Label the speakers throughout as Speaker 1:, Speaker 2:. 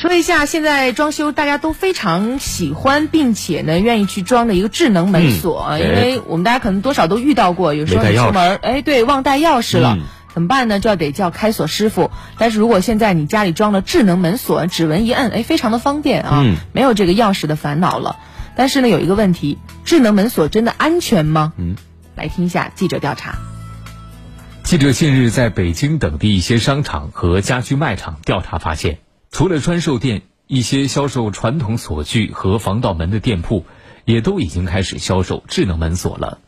Speaker 1: 说一下，现在装修大家都非常喜欢，并且呢愿意去装的一个智能门锁，
Speaker 2: 嗯
Speaker 1: 因为我们大家可能多少都遇到过，有时候出门，哎，对，忘带钥匙了。
Speaker 2: 嗯
Speaker 1: 怎么办呢？就要得叫开锁师傅。但是如果现在你家里装了智能门锁，指纹一摁，哎，非常的方便啊，
Speaker 2: 嗯
Speaker 1: 没有这个钥匙的烦恼了。但是呢，有一个问题，智能门锁真的安全吗？
Speaker 2: 嗯，
Speaker 1: 来听一下记者调查。
Speaker 3: 记者近日在北京等地一些商场和家居卖场调查发现，除了专售店，一些销售传统锁具和防盗门的店铺，也都已经开始销售智能门锁了。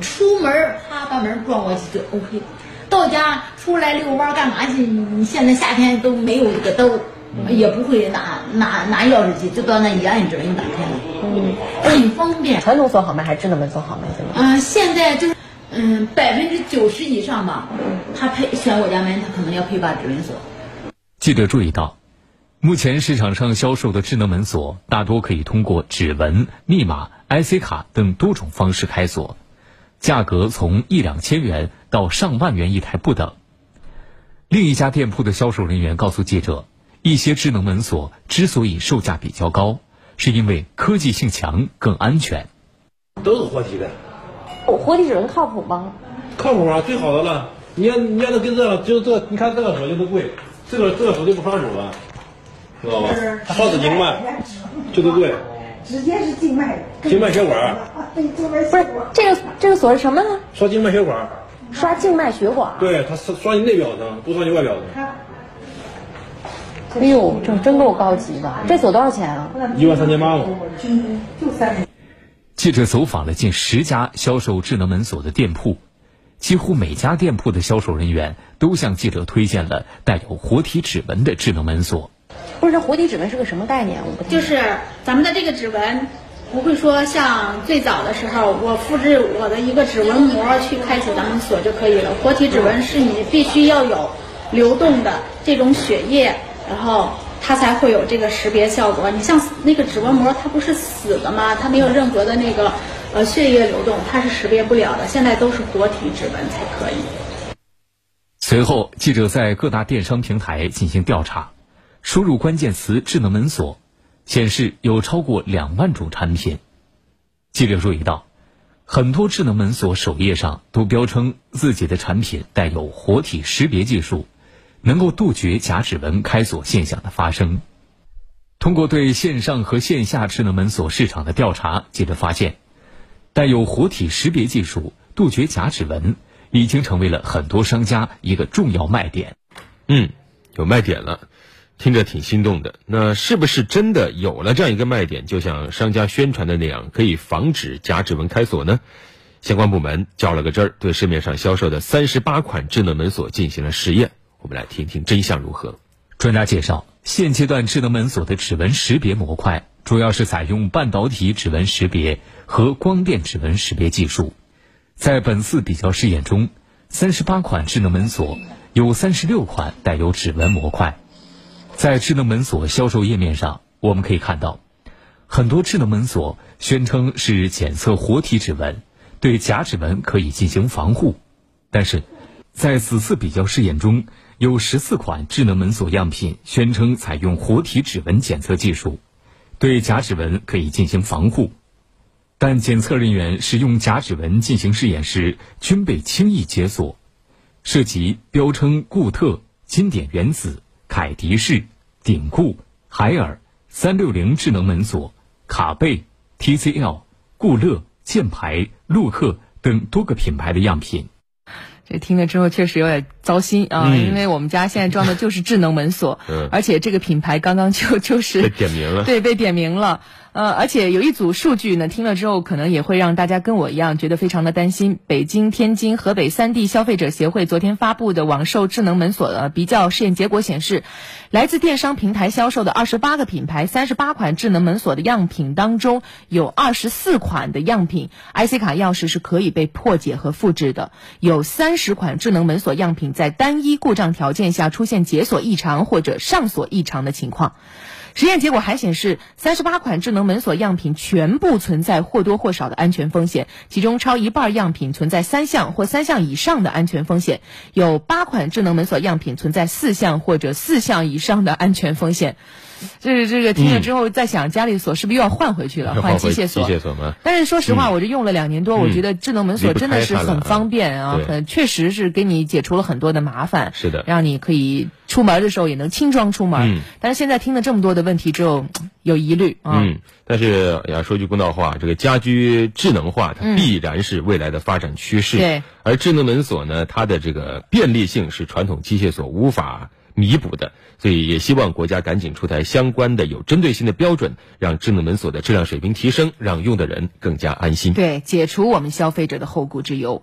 Speaker 4: 出门儿啪把门撞过去就 OK，到家出来遛弯儿干嘛去？你现在夏天都没有这个兜儿，也不会拿拿拿钥匙去，就到那一按指纹就打开了，嗯，很方便。
Speaker 1: 传统锁好卖还是智能门锁好卖？现在？
Speaker 4: 嗯、现在就是嗯百分之九十以上吧，他配选我家门，他可能要配把指纹锁。
Speaker 3: 记者注意到，目前市场上销售的智能门锁大多可以通过指纹、密码、IC 卡等多种方式开锁，价格从一两千元到上万元一台不等。另一家店铺的销售人员告诉记者，一些智能门锁之所以售价比较高，是因为科技性强、更安全。
Speaker 5: 都是活体的，
Speaker 1: 活体指纹靠谱吗？
Speaker 5: 靠谱啊，最好的了。你要你要能跟这个，就这个，你看这个手机都贵，这个这个手机不刷手了，知道吧？它刷子静脉，这个贵，
Speaker 6: 直接是静脉，
Speaker 5: 静脉血管，
Speaker 6: 啊，对，静脉
Speaker 1: 不是。这个这个锁是什么呢？
Speaker 5: 刷静脉血管，
Speaker 1: 刷静脉血管。
Speaker 5: 对，它刷刷你内表层，不刷你外表层，
Speaker 1: 哎呦，这真够高级的！这锁多少钱啊？
Speaker 5: 一万三千八嘛。
Speaker 6: 就三年。
Speaker 3: 记者走访了近十家销售智能门锁的店铺，几乎每家店铺的销售人员都向记者推荐了带有活体指纹的智能门锁。
Speaker 1: 不是，这活体指纹是个什么概念？我不
Speaker 7: 就是咱们的这个指纹，不会说像最早的时候，我复制我的一个指纹膜去开启咱们锁就可以了。活体指纹是你必须要有流动的这种血液，然后它才会有这个识别效果。你像那个指纹膜，它不是死的吗？它没有任何的那个呃血液流动，它是识别不了的。现在都是活体指纹才可以。
Speaker 3: 随后，记者在各大电商平台进行调查，输入关键词“智能门锁”，显示有超过两万种产品。记者注意到，很多智能门锁首页上都标称自己的产品带有活体识别技术，能够杜绝假指纹开锁现象的发生。通过对线上和线下智能门锁市场的调查，记者发现，带有活体识别技术、杜绝假指纹，已经成为了很多商家一个重要卖点。
Speaker 2: 嗯，有卖点了，听着挺心动的。那是不是真的有了这样一个卖点，就像商家宣传的那样，可以防止假指纹开锁呢？相关部门较了个真儿，对市面上销售的三十八款智能门锁进行了试验。我们来听听真相如何。
Speaker 3: 专家介绍，现阶段智能门锁的指纹识别模块主要是采用半导体指纹识别和光电指纹识别技术。在本次比较试验中，三十八款智能门锁有三十六款带有指纹模块。在智能门锁销售页面上，我们可以看到，很多智能门锁宣称是检测活体指纹，对假指纹可以进行防护。但是，在此次比较试验中，有十四款智能门锁样品宣称采用活体指纹检测技术，对假指纹可以进行防护。但检测人员使用假指纹进行试验时，均被轻易解锁，涉及标称固特、经典原子、凯迪仕、顶固、海尔、三六零智能门锁、卡贝、TCL、固乐、箭牌、陆克等多个品牌的样品。
Speaker 1: 这听了之后确实有点糟心啊，
Speaker 2: 嗯
Speaker 1: 因为我们家现在装的就是智能门锁，
Speaker 2: 嗯
Speaker 1: 而且这个品牌刚刚就 就是
Speaker 2: 被点名了
Speaker 1: 对，被点名了。呃，而且有一组数据呢，听了之后可能也会让大家跟我一样觉得非常的担心。北京、天津、河北三地消费者协会昨天发布的网售智能门锁的比较试验结果显示，来自电商平台销售的二十八个品牌、三十八款智能门锁的样品当中，有二十四款的样品 IC 卡钥匙是可以被破解和复制的，有三十款智能门锁样品在单一故障条件下出现解锁异常或者上锁异常的情况。实验结果还显示，三十八款智能门锁样品全部存在或多或少的安全风险，其中超一半样品存在三项或三项以上的安全风险，有八款智能门锁样品存在四项或者四项以上的安全风险。这这个听了之后，在想家里锁是不是又要换回去了，换机械锁？
Speaker 2: 机械锁吗？
Speaker 1: 但是说实话，我这用了两年多，我觉得智能门锁真的是很方便啊，很确实是给你解除了很多的麻烦。
Speaker 2: 是的，
Speaker 1: 让你可以出门的时候也能轻装出门。但是现在听了这么多的问题就，有疑虑啊。
Speaker 2: 嗯，但是要说句公道话，这个家居智能化它必然是未来的发展趋势。
Speaker 1: 对，
Speaker 2: 而智能门锁呢，它的这个便利性是传统机械锁无法。弥补的，所以也希望国家赶紧出台相关的有针对性的标准，让智能门锁的质量水平提升，让用的人更加安心。
Speaker 1: 对，解除我们消费者的后顾之忧。